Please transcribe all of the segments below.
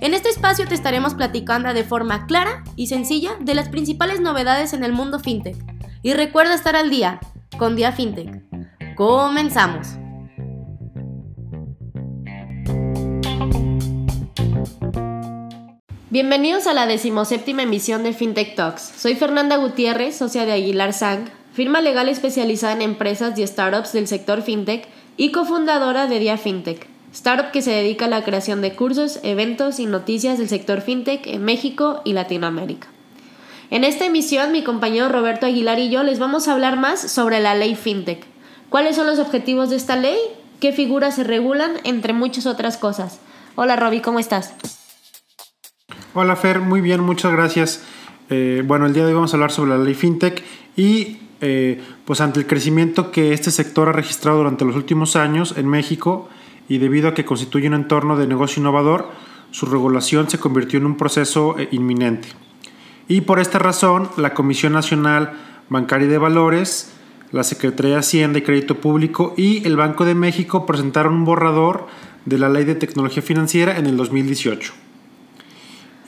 En este espacio te estaremos platicando de forma clara y sencilla de las principales novedades en el mundo FinTech. Y recuerda estar al día con Dia FinTech. Comenzamos. Bienvenidos a la decimoséptima emisión de FinTech Talks. Soy Fernanda Gutiérrez, socia de Aguilar Sang, firma legal especializada en empresas y startups del sector FinTech y cofundadora de Dia FinTech, startup que se dedica a la creación de cursos, eventos y noticias del sector FinTech en México y Latinoamérica. En esta emisión, mi compañero Roberto Aguilar y yo les vamos a hablar más sobre la ley FinTech. ¿Cuáles son los objetivos de esta ley? ¿Qué figuras se regulan? Entre muchas otras cosas. Hola Roby, ¿cómo estás? Hola Fer, muy bien, muchas gracias. Eh, bueno, el día de hoy vamos a hablar sobre la ley FinTech y eh, pues ante el crecimiento que este sector ha registrado durante los últimos años en México y debido a que constituye un entorno de negocio innovador, su regulación se convirtió en un proceso eh, inminente. Y por esta razón, la Comisión Nacional Bancaria de Valores, la Secretaría de Hacienda y Crédito Público y el Banco de México presentaron un borrador de la Ley de Tecnología Financiera en el 2018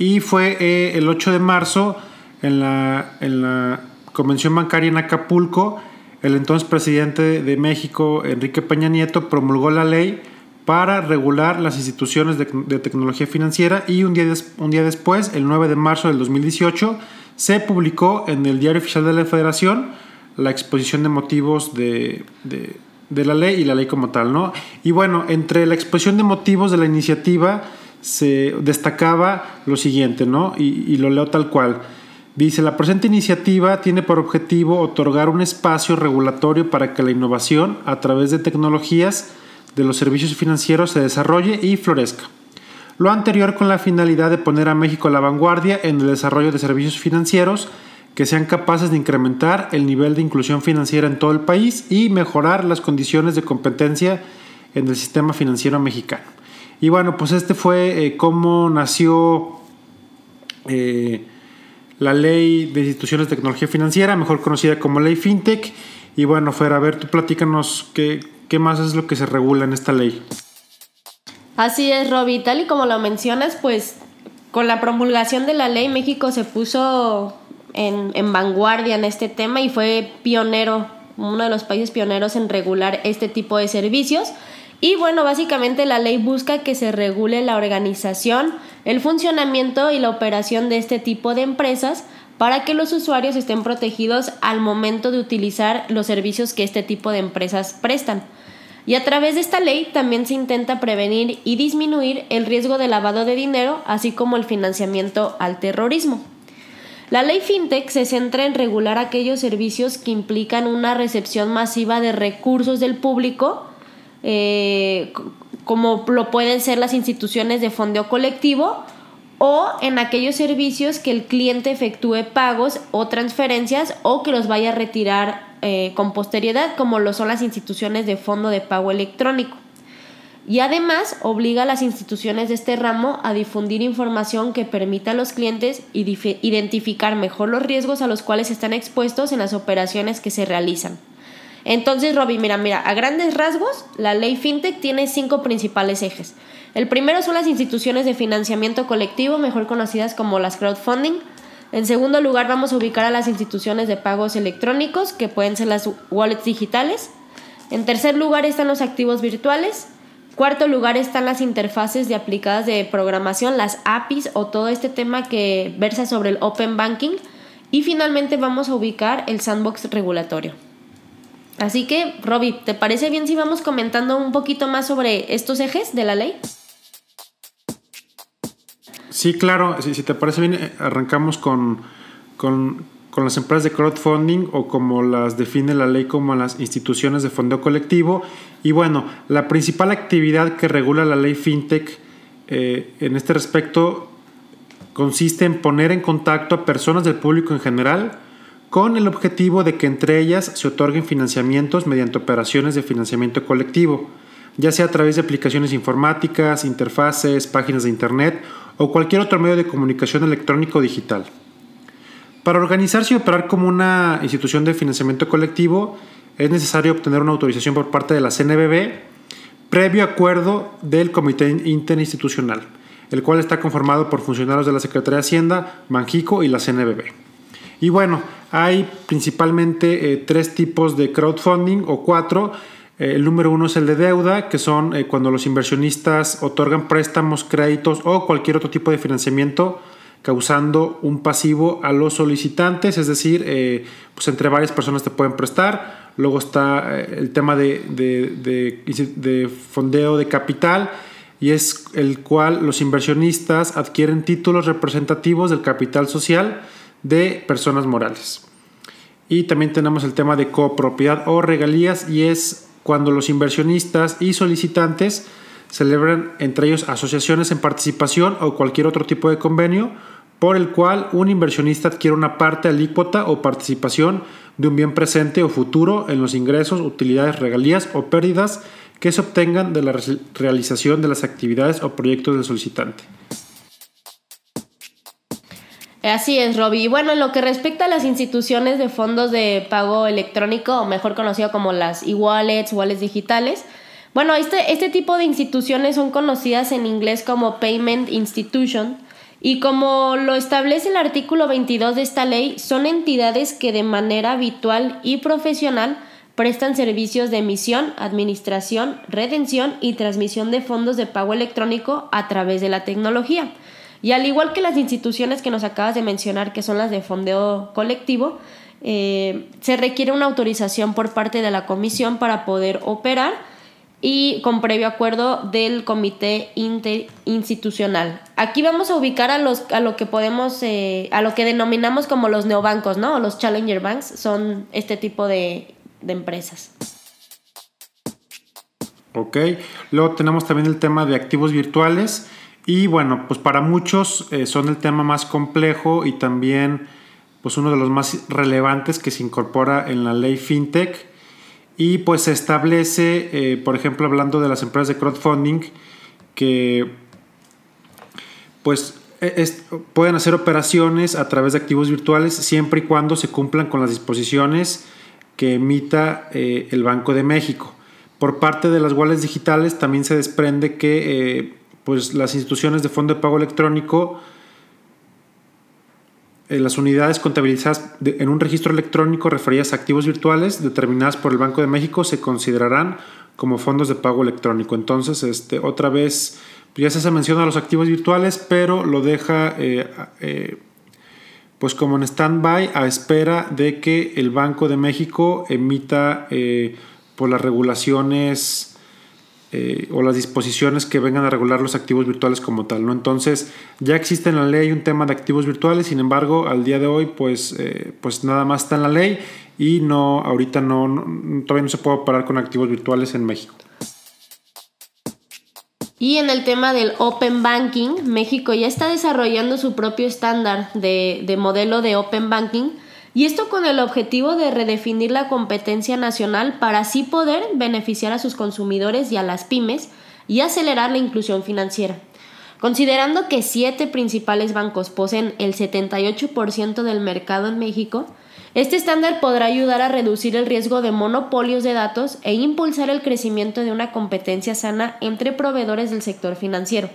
y fue eh, el 8 de marzo en la, en la Convención Bancaria en Acapulco, el entonces presidente de México, Enrique Peña Nieto, promulgó la ley para regular las instituciones de, tecnología financiera y un día, un día después, el 9 de marzo del 2018, se publicó en el Diario Oficial de la Federación la exposición de motivos de, de, la ley y la ley como tal, ¿no? Y bueno, entre la exposición de motivos de la iniciativa se destacaba lo siguiente, ¿no? Y, lo leo tal cual. Dice, la presente iniciativa tiene por objetivo otorgar un espacio regulatorio para que la innovación a través de tecnologías de los servicios financieros se desarrolle y florezca. Lo anterior con la finalidad de poner a México a la vanguardia en el desarrollo de servicios financieros que sean capaces de incrementar el nivel de inclusión financiera en todo el país y mejorar las condiciones de competencia en el sistema financiero mexicano. Y bueno, pues este fue eh, cómo nació eh, la ley de instituciones de tecnología financiera, mejor conocida como ley FinTech. Y bueno, Fer, a ver, tú platícanos qué, qué más es lo que se regula en esta ley. Así es, Roby. Tal y como lo mencionas, pues con la promulgación de la ley México se puso en, en, vanguardia en este tema y fue pionero, uno de los países pioneros en regular este tipo de servicios. Y bueno, básicamente la ley busca que se regule la organización, el funcionamiento y la operación de este tipo de empresas para que los usuarios estén protegidos al momento de utilizar los servicios que este tipo de empresas prestan. Y a través de esta ley también se intenta prevenir y disminuir el riesgo de lavado de dinero, así como el financiamiento al terrorismo. La ley FinTech se centra en regular aquellos servicios que implican una recepción masiva de recursos del público eh, como lo pueden ser las instituciones de fondo colectivo o en aquellos servicios que el cliente efectúe pagos o transferencias o que los vaya a retirar eh, con posterioridad, como lo son las instituciones de fondo de pago electrónico. Y además obliga a las instituciones de este ramo a difundir información que permita a los clientes identificar mejor los riesgos a los cuales están expuestos en las operaciones que se realizan. Entonces, Robbie, mira, mira, a grandes rasgos, la ley FinTech tiene cinco principales ejes. El primero son las instituciones de financiamiento colectivo, mejor conocidas como las crowdfunding. En segundo lugar, vamos a ubicar a las instituciones de pagos electrónicos, que pueden ser las wallets digitales. En tercer lugar están los activos virtuales. Cuarto lugar están las interfaces de aplicadas de programación, las APIs o todo este tema que versa sobre el Open Banking. Y finalmente vamos a ubicar el sandbox regulatorio. Así que, Robbie, ¿te parece bien si vamos comentando un poquito más sobre estos ejes de la ley? Sí, claro, si, te parece bien, eh, arrancamos con, con, las empresas de crowdfunding o como las define la ley como las instituciones de fondo colectivo. Y bueno, la principal actividad que regula la ley FinTech eh, en este respecto consiste en poner en contacto a personas del público en general con el objetivo de que entre ellas se otorguen financiamientos mediante operaciones de financiamiento colectivo, ya sea a través de aplicaciones informáticas, interfaces, páginas de Internet o cualquier otro medio de comunicación electrónico o digital. Para organizarse y operar como una institución de financiamiento colectivo es necesario obtener una autorización por parte de la CNBB previo acuerdo del Comité Interinstitucional, el cual está conformado por funcionarios de la Secretaría de Hacienda, Banjico y la CNBB. Y bueno, hay principalmente eh, tres tipos de crowdfunding o cuatro. Eh, el número uno es el de deuda, que son eh, cuando los inversionistas otorgan préstamos, créditos o cualquier otro tipo de financiamiento causando un pasivo a los solicitantes, es decir, pues entre varias personas te pueden prestar. Luego está el tema de, de fondeo de capital y es el cual los inversionistas adquieren títulos representativos del capital social de personas morales. Y también tenemos el tema de copropiedad o regalías y es cuando los inversionistas y solicitantes celebran entre ellos asociaciones en participación o cualquier otro tipo de convenio por el cual un inversionista adquiere una parte alícuota o participación de un bien presente o futuro en los ingresos, utilidades, regalías o pérdidas que se obtengan de la realización de las actividades o proyectos del solicitante. Así es, Robbie. Bueno, en lo que respecta a las instituciones de fondos de pago electrónico, mejor conocido como las e-wallets, wallets digitales, bueno, este, este tipo de instituciones son conocidas en inglés como Payment Institution y como lo establece el artículo 22 de esta ley, son entidades que de manera habitual y profesional prestan servicios de emisión, administración, redención y transmisión de fondos de pago electrónico a través de la tecnología. Y al igual que las instituciones que nos acabas de mencionar, que son las de fondeo colectivo, eh, se requiere una autorización por parte de la comisión para poder operar y con previo acuerdo del comité interinstitucional. Aquí vamos a ubicar a los a lo que podemos eh, a lo que denominamos como los neobancos, ¿no? Los challenger banks son este tipo de, de empresas. Ok, luego tenemos también el tema de activos virtuales y bueno, pues para muchos eh, son el tema más complejo y también pues uno de los más relevantes que se incorpora en la ley FinTech. Y pues se establece, eh, por ejemplo, hablando de las empresas de crowdfunding, que pues e, pueden hacer operaciones a través de activos virtuales siempre y cuando se cumplan con las disposiciones que emita eh, el Banco de México. Por parte de las wallets digitales también se desprende que pues las instituciones de fondo de pago electrónico, eh, las unidades contabilizadas en un registro electrónico referidas a activos virtuales determinadas por el Banco de México se considerarán como fondos de pago electrónico. Entonces, este, otra vez, pues, ya se menciona los activos virtuales, pero lo deja eh, eh, pues como en stand-by a espera de que el Banco de México emita por las regulaciones eh, o las disposiciones que vengan a regular los activos virtuales como tal. ¿no? Entonces, ya existe en la ley un tema de activos virtuales, sin embargo, al día de hoy, pues, eh, pues nada más está en la ley y no, ahorita no, todavía no se puede operar con activos virtuales en México. Y en el tema del Open Banking, México ya está desarrollando su propio estándar de, de modelo de Open Banking y esto con el objetivo de redefinir la competencia nacional para así poder beneficiar a sus consumidores y a las pymes y acelerar la inclusión financiera. Considerando que siete principales bancos poseen el 78% del mercado en México, este estándar podrá ayudar a reducir el riesgo de monopolios de datos e impulsar el crecimiento de una competencia sana entre proveedores del sector financiero.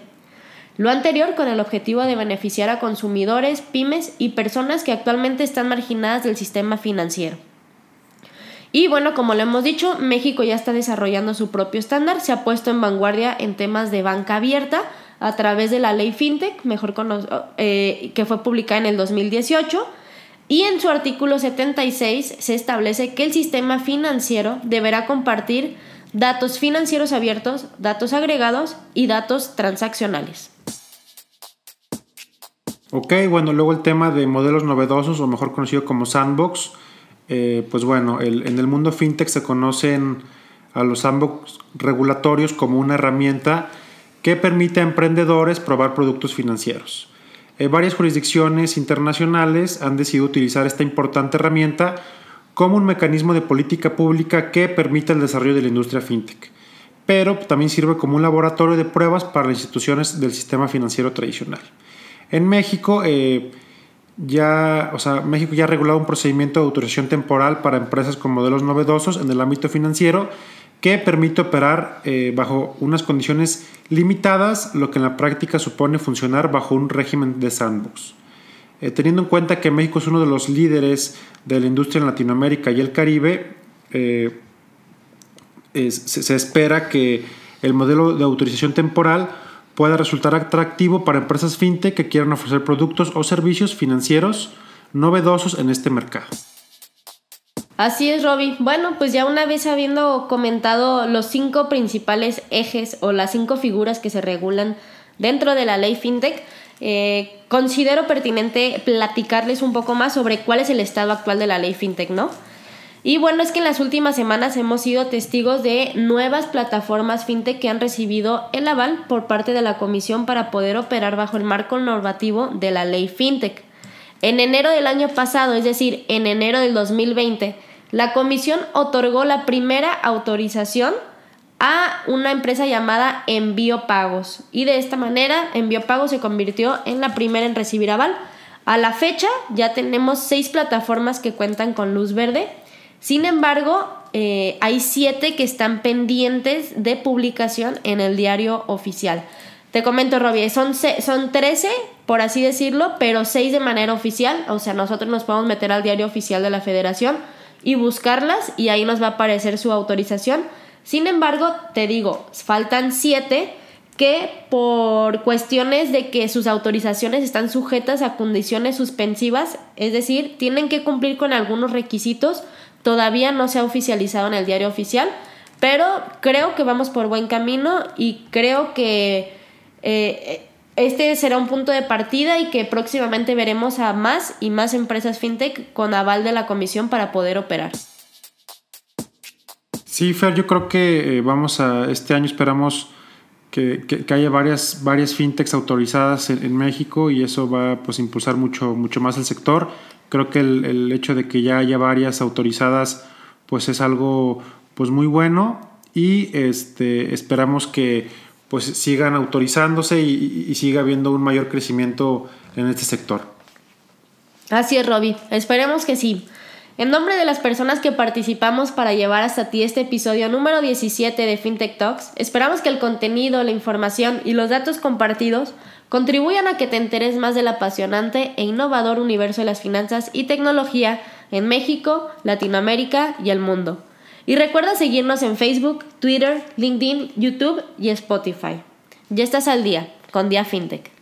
Lo anterior con el objetivo de beneficiar a consumidores, pymes y personas que actualmente están marginadas del sistema financiero. Y bueno, como lo hemos dicho, México ya está desarrollando su propio estándar, se ha puesto en vanguardia en temas de banca abierta a través de la ley FinTech, mejor eh, que fue publicada en el 2018. Y en su artículo 76 se establece que el sistema financiero deberá compartir datos financieros abiertos, datos agregados y datos transaccionales. Ok, bueno, luego el tema de modelos novedosos o mejor conocido como sandbox. Eh, pues bueno, en el mundo fintech se conocen a los sandbox regulatorios como una herramienta que permite a emprendedores probar productos financieros. eh, varias jurisdicciones internacionales han decidido utilizar esta importante herramienta como un mecanismo de política pública que permite el desarrollo de la industria fintech, pero también sirve como un laboratorio de pruebas para las instituciones del sistema financiero tradicional. En México, eh, ya, o sea, México ya ha regulado un procedimiento de autorización temporal para empresas con modelos novedosos en el ámbito financiero que permite operar eh, bajo unas condiciones limitadas, lo que en la práctica supone funcionar bajo un régimen de sandbox. Eh, teniendo en cuenta que México es uno de los líderes de la industria en Latinoamérica y el Caribe, se espera que el modelo de autorización temporal pueda resultar atractivo para empresas fintech que quieran ofrecer productos o servicios financieros novedosos en este mercado. Así es, Robbie. Bueno, pues ya una vez habiendo comentado los cinco principales ejes o las cinco figuras que se regulan dentro de la ley FinTech, eh, considero pertinente platicarles un poco más sobre cuál es el estado actual de la ley FinTech, ¿no? Y bueno, es que en las últimas semanas hemos sido testigos de nuevas plataformas fintech que han recibido el aval por parte de la Comisión para poder operar bajo el marco normativo de la ley fintech. En enero del año pasado, es decir, en enero del 2020, la comisión otorgó la primera autorización a una empresa llamada Envío Pagos y de esta manera Envío Pagos se convirtió en la primera en recibir aval. A la fecha ya tenemos seis plataformas que cuentan con luz verde. Sin embargo, eh, hay siete que están pendientes de publicación en el diario oficial. Te comento, Robbie, son, son 13, por así decirlo, pero seis de manera oficial. O sea, nosotros nos podemos meter al diario oficial de la federación y buscarlas y ahí nos va a aparecer su autorización. Sin embargo, te digo, faltan siete que por cuestiones de que sus autorizaciones están sujetas a condiciones suspensivas, es decir, tienen que cumplir con algunos requisitos, todavía no se ha oficializado en el diario oficial, pero creo que vamos por buen camino y creo que eh, este será un punto de partida y que próximamente veremos a más y más empresas fintech con aval de la comisión para poder operar. Sí, Fer, yo creo que eh, vamos a, este año esperamos que, haya varias, varias fintechs autorizadas en, México y eso va pues, impulsar mucho, mucho más el sector. Creo que el, el, hecho de que ya haya varias autorizadas pues es algo pues muy bueno y este, esperamos que pues sigan autorizándose y, siga habiendo un mayor crecimiento en este sector. Así es, Robbie. Esperemos que sí. En nombre de las personas que participamos para llevar hasta ti este episodio número 17 de FinTech Talks, esperamos que el contenido, la información y los datos compartidos contribuyan a que te enteres más del apasionante e innovador universo de las finanzas y tecnología en México, Latinoamérica y el mundo. Y recuerda seguirnos en Facebook, Twitter, LinkedIn, YouTube y Spotify. Ya estás al día con Día FinTech.